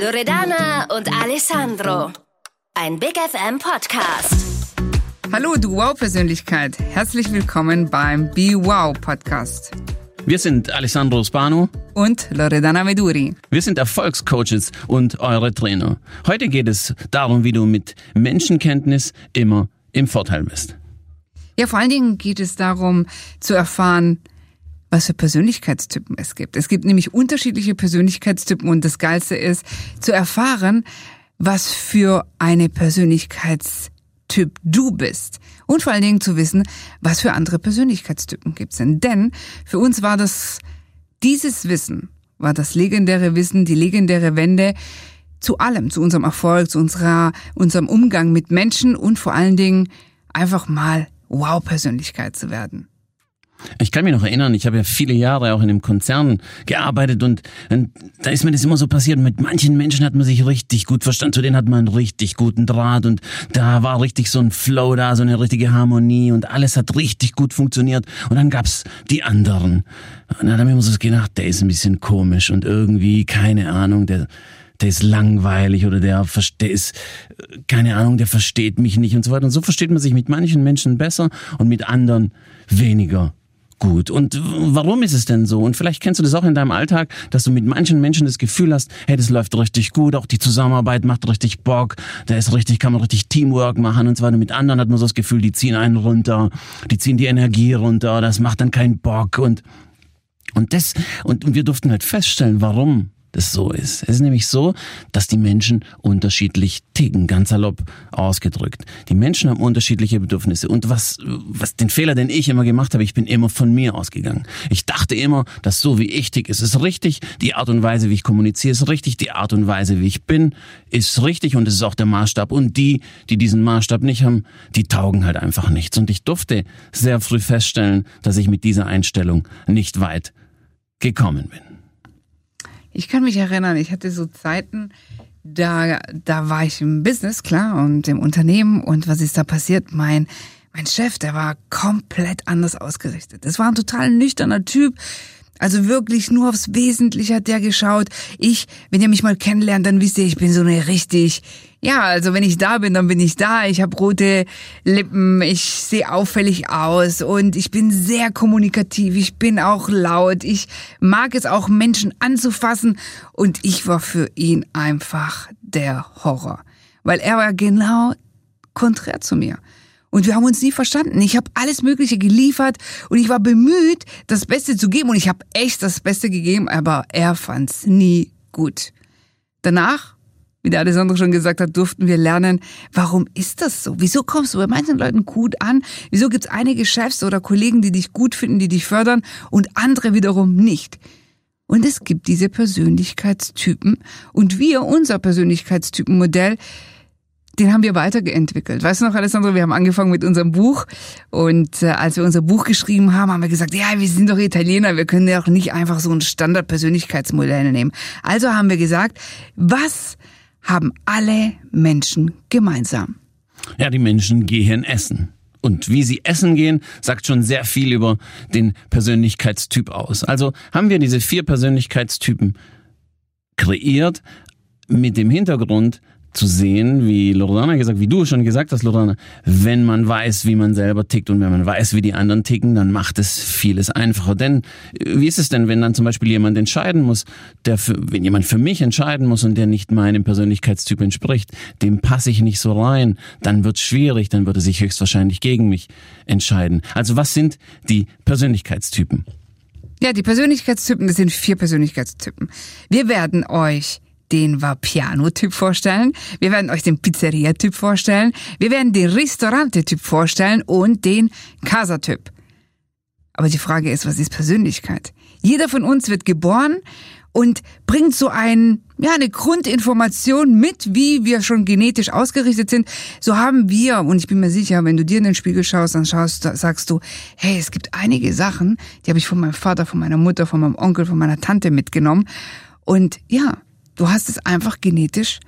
Loredana und Alessandro. Ein Big FM Podcast. Hallo, du Wow-Persönlichkeit. Herzlich willkommen beim Be Wow Podcast. Wir sind Alessandro Spano und Loredana Meduri. Wir sind Erfolgscoaches und eure Trainer. Heute geht es darum, wie du mit Menschenkenntnis immer im Vorteil bist. Ja, vor allen Dingen geht es darum zu erfahren, was für Persönlichkeitstypen es gibt. Es gibt nämlich unterschiedliche Persönlichkeitstypen und das Geilste ist zu erfahren, was für eine Persönlichkeitstyp du bist. Und vor allen Dingen zu wissen, was für andere Persönlichkeitstypen gibt es Denn für uns war das, dieses Wissen, war das legendäre Wissen, die legendäre Wende zu allem, zu unserem Erfolg, zu unserer, unserem Umgang mit Menschen und vor allen Dingen einfach mal Wow-Persönlichkeit zu werden. Ich kann mich noch erinnern, ich habe ja viele Jahre auch in einem Konzern gearbeitet und, und, da ist mir das immer so passiert. Mit manchen Menschen hat man sich richtig gut verstanden, zu denen hat man einen richtig guten Draht und da war richtig so ein Flow da, so eine richtige Harmonie und alles hat richtig gut funktioniert. Und dann gab's die anderen. Und dann habe ich mir so gedacht, der ist ein bisschen komisch und irgendwie, keine Ahnung, der, der ist langweilig oder der versteht, ist, keine Ahnung, der versteht mich nicht und so weiter. Und so versteht man sich mit manchen Menschen besser und mit anderen weniger gut. Und warum ist es denn so? Und vielleicht kennst du das auch in deinem Alltag, dass du mit manchen Menschen das Gefühl hast, hey, das läuft richtig gut, auch die Zusammenarbeit macht richtig Bock, da ist richtig, kann man richtig Teamwork machen und weiter. Mit anderen hat man so das Gefühl, die ziehen einen runter, die ziehen die Energie runter, das macht dann keinen Bock und und das, und wir durften halt feststellen, warum das so ist. Es ist nämlich so, dass die Menschen unterschiedlich ticken, ganz salopp ausgedrückt. Die Menschen haben unterschiedliche Bedürfnisse. Und was, was den Fehler, den ich immer gemacht habe, ich bin immer von mir ausgegangen. Ich dachte immer, dass so wie ich tick, ist es richtig. Die Art und Weise, wie ich kommuniziere, ist richtig. Die Art und Weise, wie ich bin, ist richtig. Und es ist auch der Maßstab. Und die, die diesen Maßstab nicht haben, die taugen halt einfach nichts. Und ich durfte sehr früh feststellen, dass ich mit dieser Einstellung nicht weit gekommen bin. Ich kann mich erinnern, ich hatte so Zeiten, da, da war ich im Business, klar, und im Unternehmen. Und was ist da passiert? Mein, mein Chef, der war komplett anders ausgerichtet. Das war ein total nüchterner Typ. Also wirklich nur aufs Wesentliche hat der geschaut. Ich, wenn ihr mich mal kennenlernt, dann wisst ihr, ich bin so eine richtig, ja, also wenn ich da bin, dann bin ich da. Ich habe rote Lippen, ich sehe auffällig aus und ich bin sehr kommunikativ, ich bin auch laut, ich mag es auch Menschen anzufassen und ich war für ihn einfach der Horror, weil er war genau konträr zu mir. Und wir haben uns nie verstanden. Ich habe alles Mögliche geliefert und ich war bemüht, das Beste zu geben. Und ich habe echt das Beste gegeben, aber er fand's nie gut. Danach, wie der Alessandro schon gesagt hat, durften wir lernen, warum ist das so? Wieso kommst du bei manchen Leuten gut an? Wieso gibt's einige Chefs oder Kollegen, die dich gut finden, die dich fördern und andere wiederum nicht? Und es gibt diese Persönlichkeitstypen und wir, unser Persönlichkeitstypenmodell, den haben wir weiterentwickelt. Weißt du noch, Alessandro, wir haben angefangen mit unserem Buch und äh, als wir unser Buch geschrieben haben, haben wir gesagt, ja, wir sind doch Italiener, wir können ja auch nicht einfach so ein Standardpersönlichkeitsmodell nehmen. Also haben wir gesagt, was haben alle Menschen gemeinsam? Ja, die Menschen gehen essen. Und wie sie essen gehen, sagt schon sehr viel über den Persönlichkeitstyp aus. Also haben wir diese vier Persönlichkeitstypen kreiert mit dem Hintergrund, zu sehen, wie Lorana gesagt, wie du schon gesagt hast, Lorana, wenn man weiß, wie man selber tickt und wenn man weiß, wie die anderen ticken, dann macht es vieles einfacher. Denn wie ist es denn, wenn dann zum Beispiel jemand entscheiden muss, der für, wenn jemand für mich entscheiden muss und der nicht meinem Persönlichkeitstyp entspricht, dem passe ich nicht so rein, dann wird es schwierig, dann wird er sich höchstwahrscheinlich gegen mich entscheiden. Also was sind die Persönlichkeitstypen? Ja, die Persönlichkeitstypen, das sind vier Persönlichkeitstypen. Wir werden euch den Vapiano-Typ vorstellen. Wir werden euch den Pizzeria-Typ vorstellen. Wir werden den Restaurante-Typ vorstellen und den Casa-Typ. Aber die Frage ist, was ist Persönlichkeit? Jeder von uns wird geboren und bringt so ein, ja, eine Grundinformation mit, wie wir schon genetisch ausgerichtet sind. So haben wir, und ich bin mir sicher, wenn du dir in den Spiegel schaust, dann schaust, sagst du, hey, es gibt einige Sachen, die habe ich von meinem Vater, von meiner Mutter, von meinem Onkel, von meiner Tante mitgenommen. Und ja, Du hast es einfach genetisch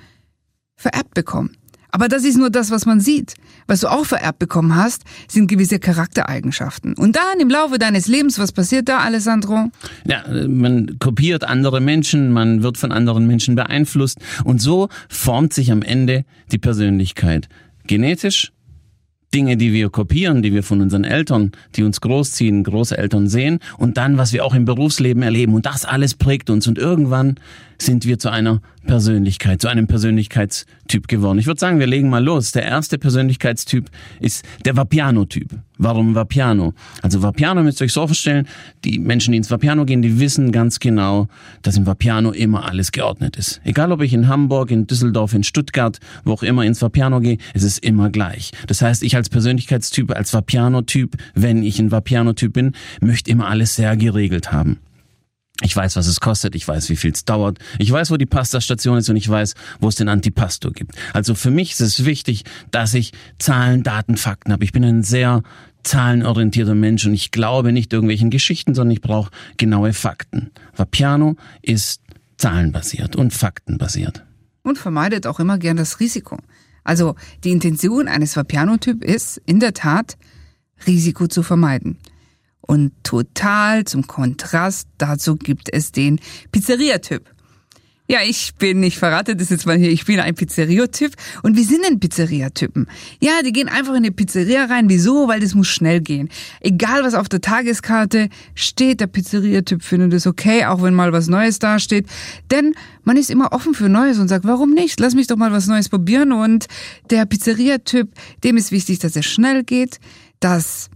vererbt bekommen. Aber das ist nur das, was man sieht. Was du auch vererbt bekommen hast, sind gewisse Charaktereigenschaften. Und dann im Laufe deines Lebens, was passiert da, Alessandro? Ja, man kopiert andere Menschen, man wird von anderen Menschen beeinflusst und so formt sich am Ende die Persönlichkeit. Genetisch Dinge, die wir kopieren, die wir von unseren Eltern, die uns großziehen, Großeltern sehen und dann, was wir auch im Berufsleben erleben. Und das alles prägt uns. Und irgendwann sind wir zu einer Persönlichkeit, zu einem Persönlichkeitstyp geworden. Ich würde sagen, wir legen mal los. Der erste Persönlichkeitstyp ist der Vapiano-Typ. Warum Vapiano? Also Vapiano müsst ihr euch so vorstellen, die Menschen, die ins Vapiano gehen, die wissen ganz genau, dass im Vapiano immer alles geordnet ist. Egal ob ich in Hamburg, in Düsseldorf, in Stuttgart, wo auch immer ins Vapiano gehe, es ist immer gleich. Das heißt, ich als Persönlichkeitstyp, als Vapiano-Typ, wenn ich ein Vapiano-Typ bin, möchte immer alles sehr geregelt haben. Ich weiß, was es kostet, ich weiß, wie viel es dauert, ich weiß, wo die Pastastation ist und ich weiß, wo es den Antipasto gibt. Also für mich ist es wichtig, dass ich Zahlen, Daten, Fakten habe. Ich bin ein sehr zahlenorientierter Mensch und ich glaube nicht irgendwelchen Geschichten, sondern ich brauche genaue Fakten. Vapiano ist zahlenbasiert und faktenbasiert. Und vermeidet auch immer gern das Risiko. Also die Intention eines Vapiano-Typ ist in der Tat, Risiko zu vermeiden. Und total zum Kontrast dazu gibt es den Pizzeria-Typ. Ja, ich bin, ich verrate das jetzt mal hier, ich bin ein Pizzeria-Typ. Und wie sind denn Pizzeria-Typen? Ja, die gehen einfach in eine Pizzeria rein. Wieso? Weil das muss schnell gehen. Egal was auf der Tageskarte steht, der Pizzeria-Typ findet es okay, auch wenn mal was Neues dasteht. Denn man ist immer offen für Neues und sagt, warum nicht? Lass mich doch mal was Neues probieren. Und der Pizzeria-Typ, dem ist wichtig, dass er schnell geht, dass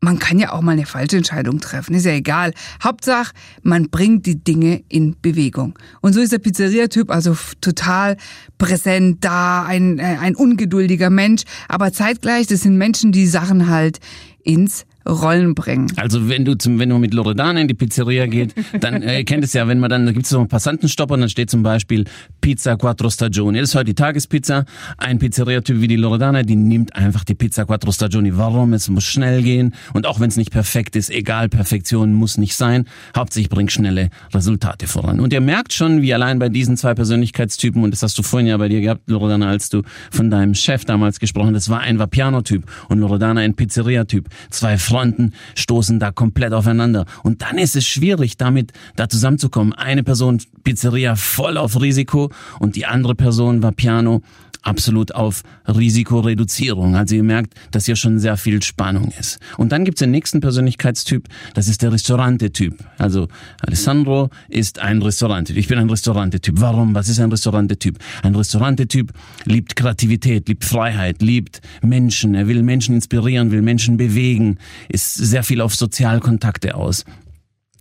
man kann ja auch mal eine falsche Entscheidung treffen, ist ja egal. Hauptsache, man bringt die Dinge in Bewegung. Und so ist der Pizzeria-Typ also total präsent da, ein, äh, ein ungeduldiger Mensch, aber zeitgleich, das sind Menschen, die Sachen halt ins Rollen bringen. Also wenn du zum, wenn du mit Loredana in die Pizzeria geht, dann äh, kennt es ja, wenn man dann, da gibt es so einen Passantenstopper und dann steht zum Beispiel Pizza Quattro Stagioni. Das ist heute die Tagespizza. Ein Pizzeria-Typ wie die Loredana, die nimmt einfach die Pizza Quattro Stagioni. Warum? Es muss schnell gehen und auch wenn es nicht perfekt ist, egal, Perfektion muss nicht sein. Hauptsächlich bringt schnelle Resultate voran. Und ihr merkt schon, wie allein bei diesen zwei Persönlichkeitstypen, und das hast du vorhin ja bei dir gehabt, Loredana, als du von deinem Chef damals gesprochen hast, das war ein Vapiano-Typ und Loredana ein Pizzeria-Typ. Zwei Fronten stoßen da komplett aufeinander. Und dann ist es schwierig, damit da zusammenzukommen. Eine Person Pizzeria voll auf Risiko und die andere Person war Piano absolut auf Risikoreduzierung. Also ihr merkt, dass hier schon sehr viel Spannung ist. Und dann gibt's den nächsten Persönlichkeitstyp, das ist der Restaurante-Typ. Also Alessandro ist ein Restaurante. Ich bin ein Restaurante-Typ. Warum? Was ist ein Restaurante-Typ? Ein Restaurante-Typ liebt Kreativität, liebt Freiheit, liebt Menschen. Er will Menschen inspirieren, will Menschen bewegen, ist sehr viel auf Sozialkontakte aus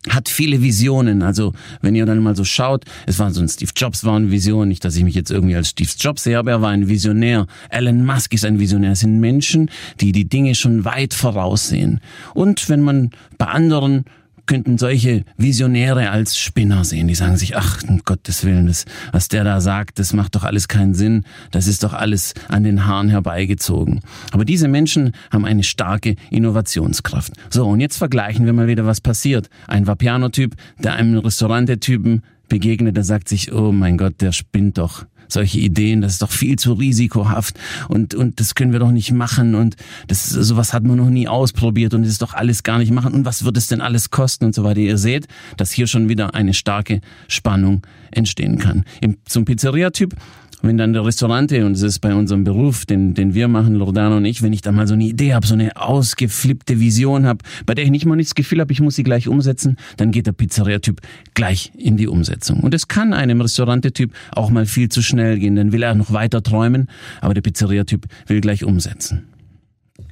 hat viele Visionen. Also wenn ihr dann mal so schaut, es war so ein Steve Jobs war eine Vision, nicht, dass ich mich jetzt irgendwie als Steve Jobs sehe, aber er war ein Visionär. Elon Musk ist ein Visionär. Es sind Menschen, die die Dinge schon weit voraussehen. Und wenn man bei anderen könnten solche Visionäre als Spinner sehen. Die sagen sich, ach, um Gottes Willen, das, was der da sagt, das macht doch alles keinen Sinn. Das ist doch alles an den Haaren herbeigezogen. Aber diese Menschen haben eine starke Innovationskraft. So, und jetzt vergleichen wir mal wieder, was passiert. Ein Vapiano-Typ, der einem Restaurantetypen begegnet, der sagt sich, oh mein Gott, der spinnt doch solche Ideen, das ist doch viel zu risikohaft und, und das können wir doch nicht machen und das, sowas hat man noch nie ausprobiert und das ist doch alles gar nicht machen und was wird es denn alles kosten und so weiter. Ihr seht, dass hier schon wieder eine starke Spannung entstehen kann. Im, zum Pizzeria-Typ wenn dann der Restaurante, und es ist bei unserem Beruf, den, den wir machen, Loredana und ich, wenn ich da mal so eine Idee habe, so eine ausgeflippte Vision habe, bei der ich nicht mal nicht das Gefühl habe, ich muss sie gleich umsetzen, dann geht der Pizzeria-Typ gleich in die Umsetzung. Und es kann einem Restaurante-Typ auch mal viel zu schnell gehen, dann will er noch weiter träumen, aber der Pizzeria-Typ will gleich umsetzen.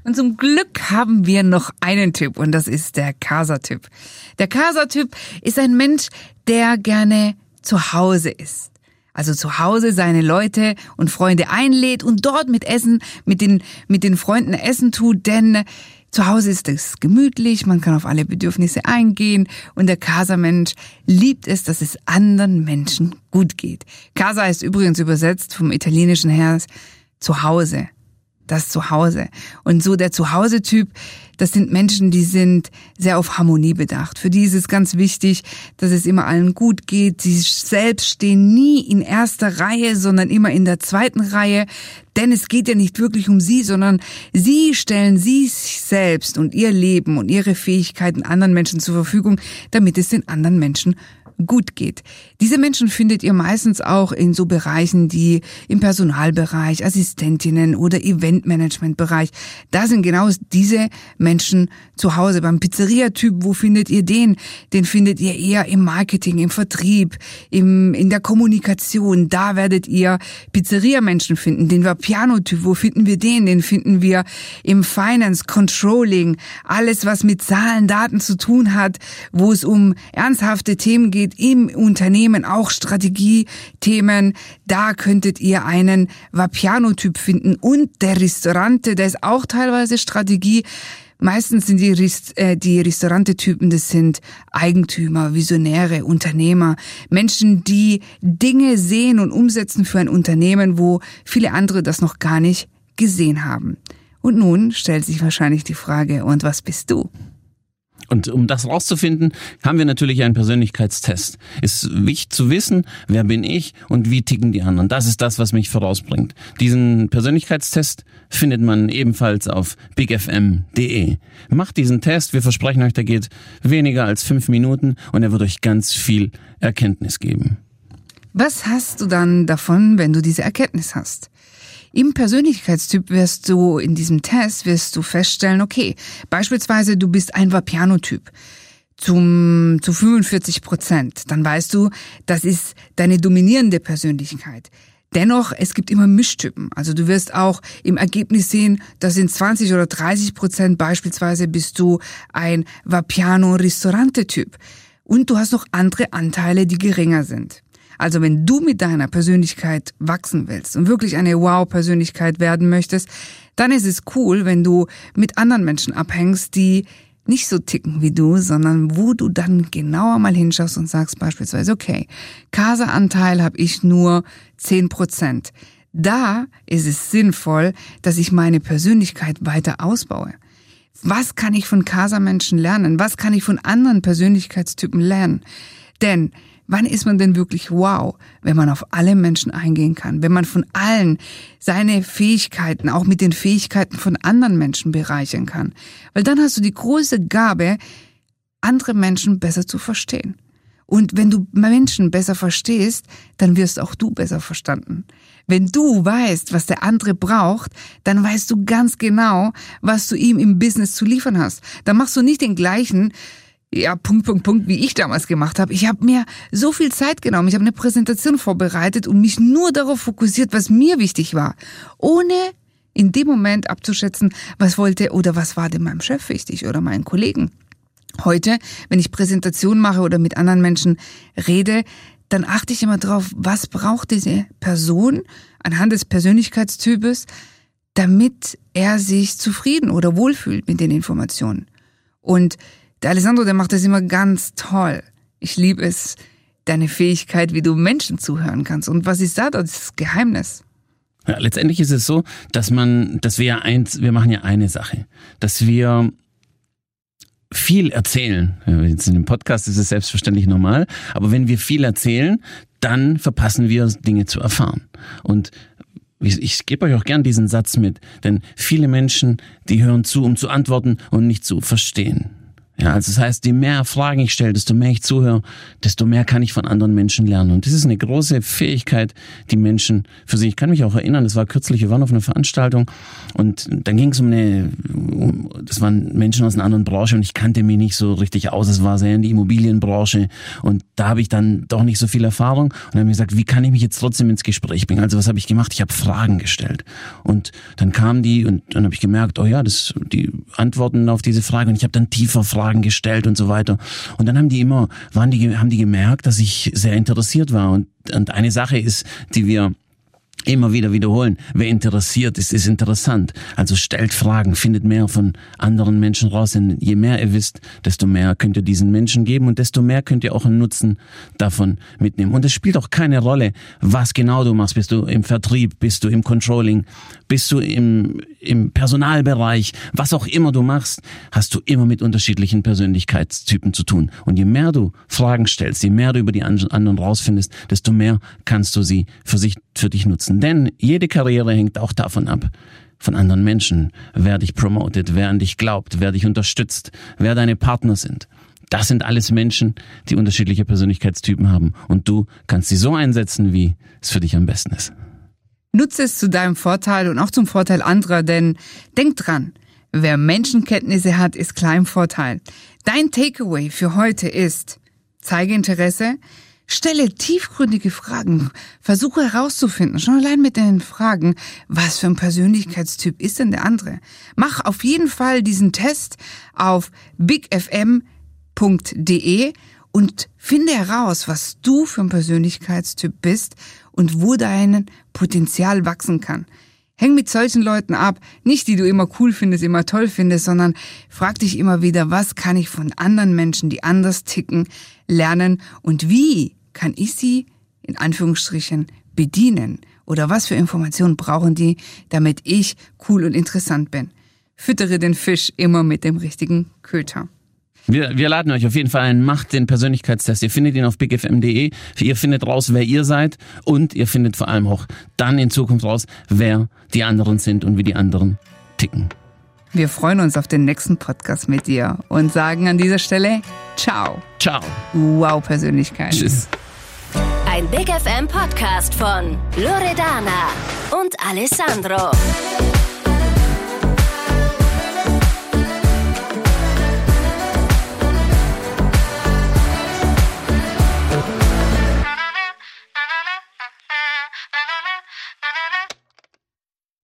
Und zum Glück haben wir noch einen Typ und das ist der Casa-Typ. Der Casa-Typ ist ein Mensch, der gerne zu Hause ist also zu Hause seine Leute und Freunde einlädt und dort mit Essen, mit den, mit den Freunden Essen tut, denn zu Hause ist es gemütlich, man kann auf alle Bedürfnisse eingehen und der Casa-Mensch liebt es, dass es anderen Menschen gut geht. Casa ist übrigens übersetzt vom italienischen her zu Hause. Das Zuhause. Und so der Zuhause-Typ, das sind Menschen, die sind sehr auf Harmonie bedacht. Für die ist es ganz wichtig, dass es immer allen gut geht. Sie selbst stehen nie in erster Reihe, sondern immer in der zweiten Reihe. Denn es geht ja nicht wirklich um sie, sondern sie stellen sie sich selbst und ihr Leben und ihre Fähigkeiten anderen Menschen zur Verfügung, damit es den anderen Menschen gut geht. Diese Menschen findet ihr meistens auch in so Bereichen, die im Personalbereich, Assistentinnen oder Eventmanagementbereich. Da sind genau diese Menschen zu Hause. Beim Pizzeria-Typ, wo findet ihr den? Den findet ihr eher im Marketing, im Vertrieb, im, in der Kommunikation. Da werdet ihr Pizzeria-Menschen finden. Den Vapiano-Typ, wo finden wir den? Den finden wir im Finance, Controlling, alles was mit Zahlen, Daten zu tun hat, wo es um ernsthafte Themen geht im Unternehmen, auch Strategiethemen. Da könntet ihr einen Vapiano-Typ finden. Und der Restaurante, der ist auch teilweise Strategie. Meistens sind die, äh, die Restaurantetypen, das sind Eigentümer, Visionäre, Unternehmer, Menschen, die Dinge sehen und umsetzen für ein Unternehmen, wo viele andere das noch gar nicht gesehen haben. Und nun stellt sich wahrscheinlich die Frage, und was bist du? Und um das rauszufinden, haben wir natürlich einen Persönlichkeitstest. Ist wichtig zu wissen, wer bin ich und wie ticken die anderen. Das ist das, was mich vorausbringt. Diesen Persönlichkeitstest findet man ebenfalls auf bigfm.de. Macht diesen Test, wir versprechen euch, der geht weniger als fünf Minuten und er wird euch ganz viel Erkenntnis geben. Was hast du dann davon, wenn du diese Erkenntnis hast? Im Persönlichkeitstyp wirst du in diesem Test wirst du feststellen, okay, beispielsweise du bist ein Vapiano-Typ zum, zu 45 Prozent. Dann weißt du, das ist deine dominierende Persönlichkeit. Dennoch, es gibt immer Mischtypen. Also du wirst auch im Ergebnis sehen, dass in 20 oder 30 Prozent beispielsweise bist du ein Vapiano-Restaurante-Typ. Und du hast noch andere Anteile, die geringer sind. Also wenn du mit deiner Persönlichkeit wachsen willst und wirklich eine Wow-Persönlichkeit werden möchtest, dann ist es cool, wenn du mit anderen Menschen abhängst, die nicht so ticken wie du, sondern wo du dann genauer mal hinschaust und sagst beispielsweise, okay, Casa-Anteil habe ich nur zehn Prozent. Da ist es sinnvoll, dass ich meine Persönlichkeit weiter ausbaue. Was kann ich von Casa-Menschen lernen? Was kann ich von anderen Persönlichkeitstypen lernen? Denn Wann ist man denn wirklich wow, wenn man auf alle Menschen eingehen kann, wenn man von allen seine Fähigkeiten, auch mit den Fähigkeiten von anderen Menschen bereichern kann? Weil dann hast du die große Gabe, andere Menschen besser zu verstehen. Und wenn du Menschen besser verstehst, dann wirst auch du besser verstanden. Wenn du weißt, was der andere braucht, dann weißt du ganz genau, was du ihm im Business zu liefern hast. Dann machst du nicht den gleichen ja, Punkt, Punkt, Punkt, wie ich damals gemacht habe. Ich habe mir so viel Zeit genommen. Ich habe eine Präsentation vorbereitet und mich nur darauf fokussiert, was mir wichtig war, ohne in dem Moment abzuschätzen, was wollte oder was war denn meinem Chef wichtig oder meinen Kollegen. Heute, wenn ich Präsentation mache oder mit anderen Menschen rede, dann achte ich immer drauf, was braucht diese Person anhand des Persönlichkeitstypes, damit er sich zufrieden oder wohlfühlt mit den Informationen. Und der Alessandro, der macht das immer ganz toll. Ich liebe es, deine Fähigkeit, wie du Menschen zuhören kannst. Und was ist da das Geheimnis? Ja, letztendlich ist es so, dass man, dass wir ja eins, wir machen ja eine Sache, dass wir viel erzählen. Jetzt in dem Podcast ist es selbstverständlich normal, aber wenn wir viel erzählen, dann verpassen wir Dinge zu erfahren. Und ich, ich gebe euch auch gern diesen Satz mit, denn viele Menschen, die hören zu, um zu antworten und nicht zu verstehen. Ja, also das heißt, je mehr Fragen ich stelle, desto mehr ich zuhöre, desto mehr kann ich von anderen Menschen lernen. Und das ist eine große Fähigkeit, die Menschen für sich. Ich kann mich auch erinnern, das war kürzlich, wir waren auf einer Veranstaltung und dann ging es um eine, um, das waren Menschen aus einer anderen Branche und ich kannte mich nicht so richtig aus. Es war sehr in die Immobilienbranche und da habe ich dann doch nicht so viel Erfahrung und dann habe ich gesagt, wie kann ich mich jetzt trotzdem ins Gespräch bringen? Also was habe ich gemacht? Ich habe Fragen gestellt und dann kamen die und dann habe ich gemerkt, oh ja, das die Antworten auf diese Frage und ich habe dann tiefer Fragen Fragen gestellt und so weiter. Und dann haben die immer, waren die, haben die gemerkt, dass ich sehr interessiert war. Und, und eine Sache ist, die wir Immer wieder wiederholen. Wer interessiert ist, ist interessant. Also stellt Fragen, findet mehr von anderen Menschen raus. Denn je mehr ihr wisst, desto mehr könnt ihr diesen Menschen geben und desto mehr könnt ihr auch einen Nutzen davon mitnehmen. Und es spielt auch keine Rolle, was genau du machst. Bist du im Vertrieb, bist du im Controlling, bist du im, im Personalbereich, was auch immer du machst, hast du immer mit unterschiedlichen Persönlichkeitstypen zu tun. Und je mehr du Fragen stellst, je mehr du über die anderen rausfindest, desto mehr kannst du sie für sich, für dich nutzen. Denn jede Karriere hängt auch davon ab, von anderen Menschen, wer dich promotet, wer an dich glaubt, wer dich unterstützt, wer deine Partner sind. Das sind alles Menschen, die unterschiedliche Persönlichkeitstypen haben. Und du kannst sie so einsetzen, wie es für dich am besten ist. Nutze es zu deinem Vorteil und auch zum Vorteil anderer, denn denk dran, wer Menschenkenntnisse hat, ist klar im Vorteil. Dein Takeaway für heute ist, zeige Interesse, Stelle tiefgründige Fragen. Versuche herauszufinden, schon allein mit den Fragen, was für ein Persönlichkeitstyp ist denn der andere. Mach auf jeden Fall diesen Test auf bigfm.de und finde heraus, was du für ein Persönlichkeitstyp bist und wo dein Potenzial wachsen kann. Häng mit solchen Leuten ab, nicht die du immer cool findest, immer toll findest, sondern frag dich immer wieder, was kann ich von anderen Menschen, die anders ticken, lernen und wie kann ich sie in Anführungsstrichen bedienen? Oder was für Informationen brauchen die, damit ich cool und interessant bin? Füttere den Fisch immer mit dem richtigen Köter. Wir, wir laden euch auf jeden Fall ein, macht den Persönlichkeitstest. Ihr findet ihn auf bigfm.de. Ihr findet raus, wer ihr seid und ihr findet vor allem auch dann in Zukunft raus, wer die anderen sind und wie die anderen ticken. Wir freuen uns auf den nächsten Podcast mit dir und sagen an dieser Stelle Ciao. Ciao. Wow, Persönlichkeit. Tschüss. Ein Big FM Podcast von Loredana und Alessandro.